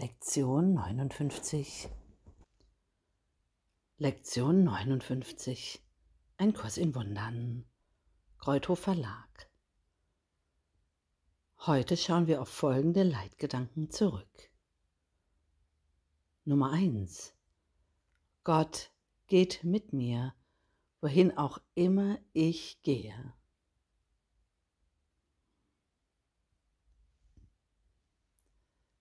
Lektion 59 Lektion 59 Ein Kurs in Wundern. Kreuthof Verlag. Heute schauen wir auf folgende Leitgedanken zurück. Nummer 1 Gott geht mit mir, wohin auch immer ich gehe.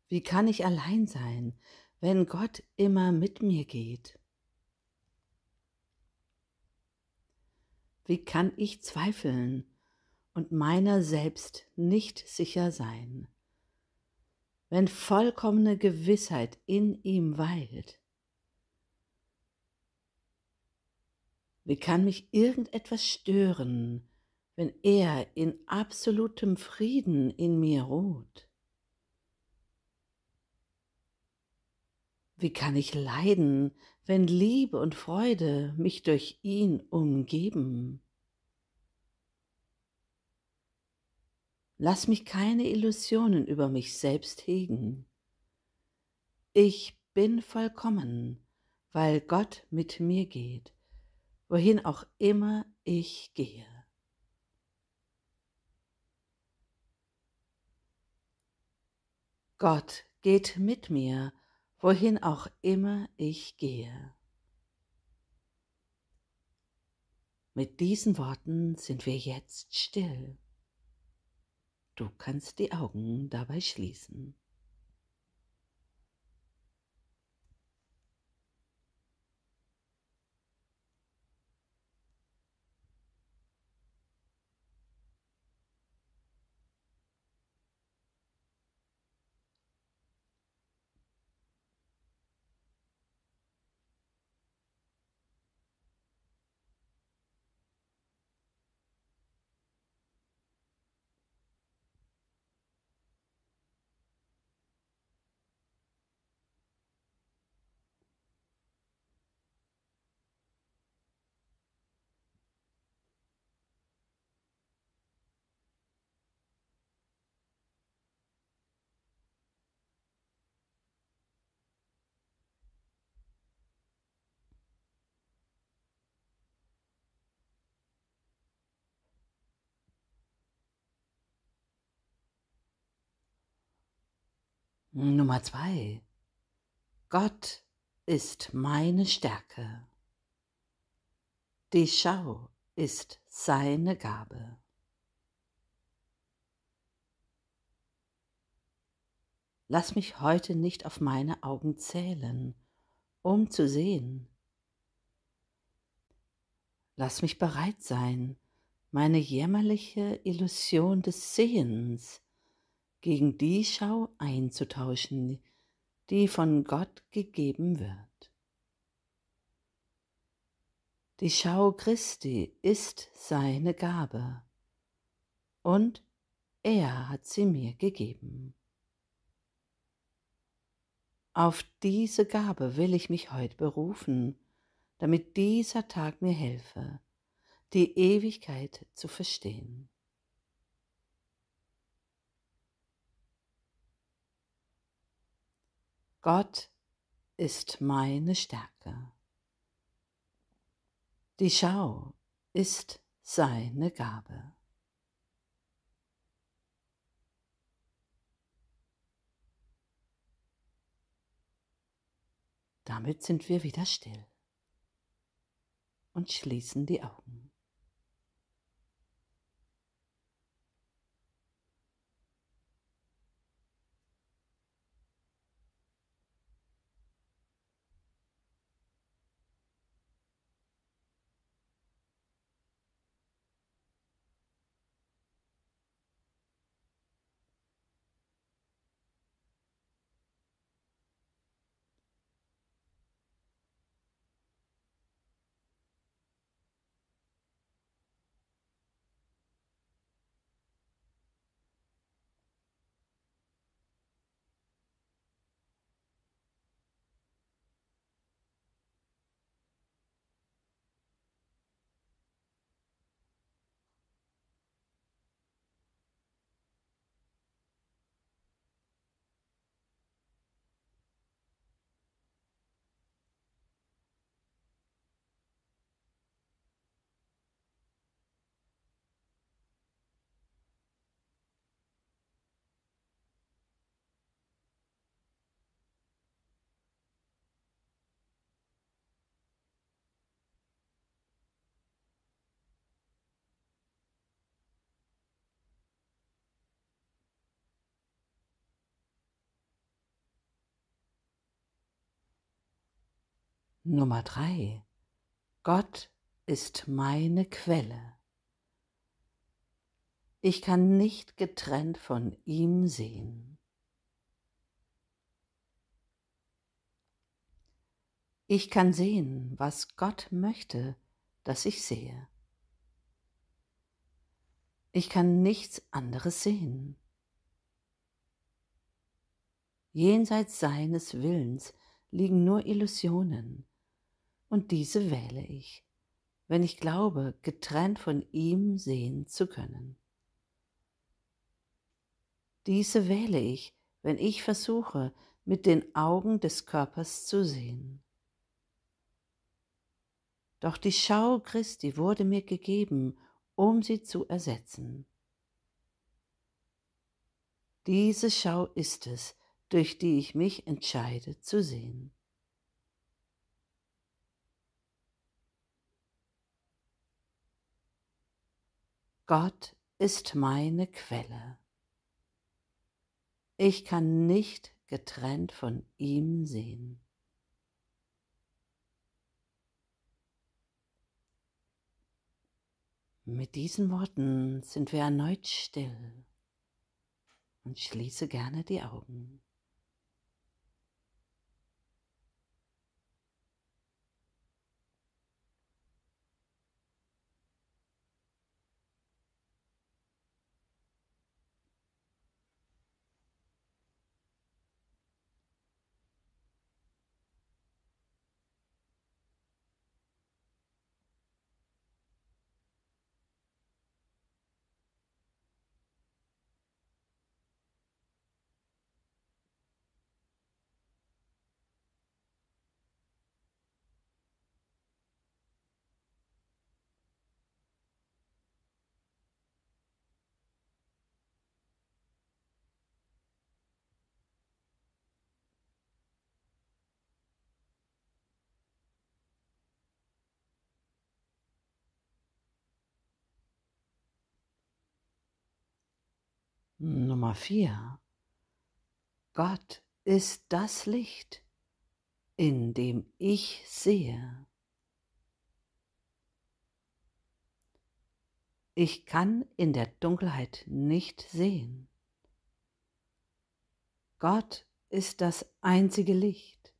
Wie kann ich allein sein, wenn Gott immer mit mir geht? Wie kann ich zweifeln und meiner selbst nicht sicher sein, wenn vollkommene Gewissheit in ihm weilt? Wie kann mich irgendetwas stören, wenn er in absolutem Frieden in mir ruht? Wie kann ich leiden, wenn Liebe und Freude mich durch ihn umgeben? Lass mich keine Illusionen über mich selbst hegen. Ich bin vollkommen, weil Gott mit mir geht, wohin auch immer ich gehe. Gott geht mit mir, wohin auch immer ich gehe. Mit diesen Worten sind wir jetzt still. Du kannst die Augen dabei schließen. Nummer zwei. Gott ist meine Stärke. Die Schau ist seine Gabe. Lass mich heute nicht auf meine Augen zählen, um zu sehen. Lass mich bereit sein, meine jämmerliche Illusion des Sehens gegen die Schau einzutauschen, die von Gott gegeben wird. Die Schau Christi ist seine Gabe und er hat sie mir gegeben. Auf diese Gabe will ich mich heute berufen, damit dieser Tag mir helfe, die Ewigkeit zu verstehen. Gott ist meine Stärke. Die Schau ist seine Gabe. Damit sind wir wieder still und schließen die Augen. Nummer drei. Gott ist meine Quelle. Ich kann nicht getrennt von ihm sehen. Ich kann sehen, was Gott möchte, dass ich sehe. Ich kann nichts anderes sehen. Jenseits seines Willens liegen nur Illusionen, und diese wähle ich, wenn ich glaube, getrennt von ihm sehen zu können. Diese wähle ich, wenn ich versuche, mit den Augen des Körpers zu sehen. Doch die Schau Christi wurde mir gegeben, um sie zu ersetzen. Diese Schau ist es, durch die ich mich entscheide zu sehen. Gott ist meine Quelle. Ich kann nicht getrennt von ihm sehen. Mit diesen Worten sind wir erneut still und schließe gerne die Augen. Nummer 4. Gott ist das Licht, in dem ich sehe. Ich kann in der Dunkelheit nicht sehen. Gott ist das einzige Licht.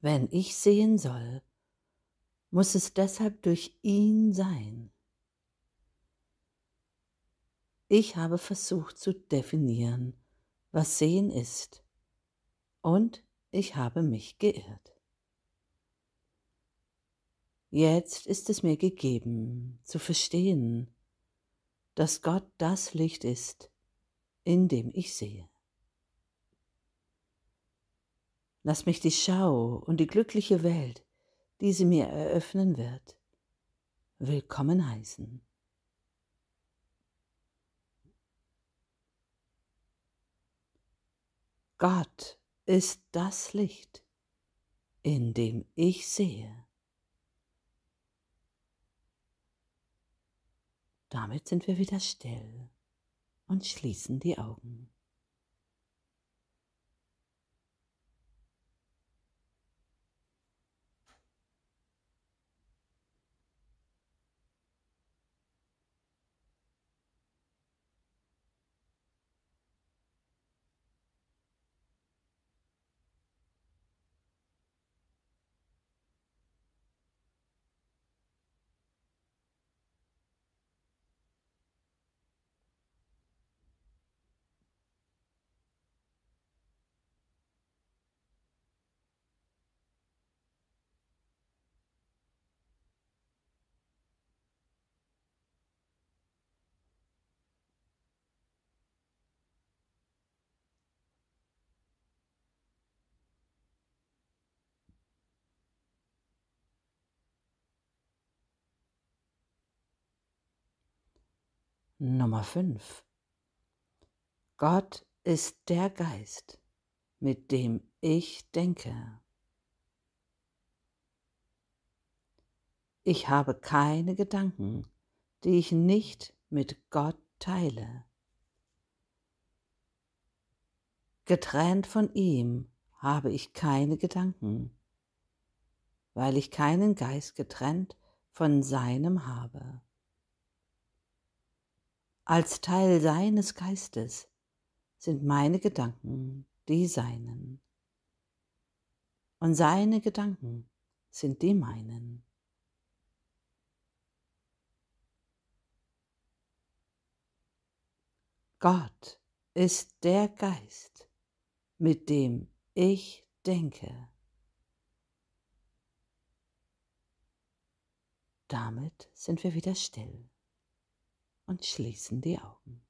Wenn ich sehen soll, muss es deshalb durch ihn sein. Ich habe versucht zu definieren, was Sehen ist, und ich habe mich geirrt. Jetzt ist es mir gegeben zu verstehen, dass Gott das Licht ist, in dem ich sehe. Lass mich die Schau und die glückliche Welt, die sie mir eröffnen wird, willkommen heißen. Gott ist das Licht, in dem ich sehe. Damit sind wir wieder still und schließen die Augen. Nummer 5. Gott ist der Geist, mit dem ich denke. Ich habe keine Gedanken, die ich nicht mit Gott teile. Getrennt von ihm habe ich keine Gedanken, weil ich keinen Geist getrennt von seinem habe. Als Teil seines Geistes sind meine Gedanken die seinen. Und seine Gedanken sind die meinen. Gott ist der Geist, mit dem ich denke. Damit sind wir wieder still und schließen die Augen.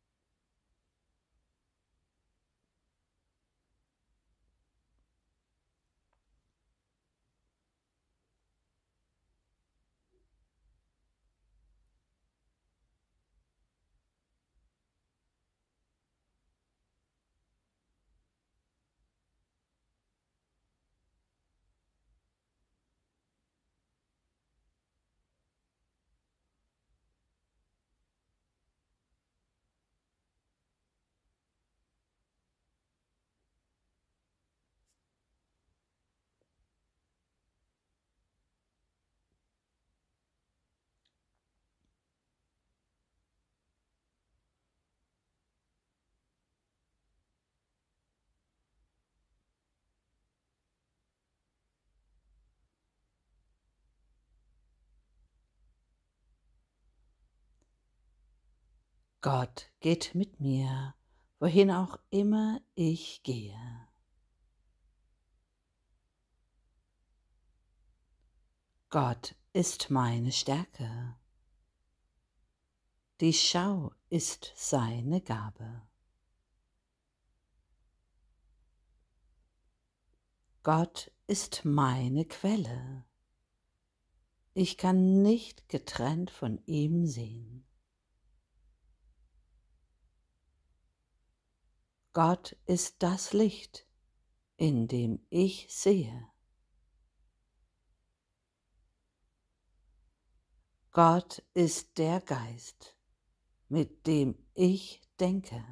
Gott geht mit mir, wohin auch immer ich gehe. Gott ist meine Stärke. Die Schau ist seine Gabe. Gott ist meine Quelle. Ich kann nicht getrennt von ihm sehen. Gott ist das Licht, in dem ich sehe. Gott ist der Geist, mit dem ich denke.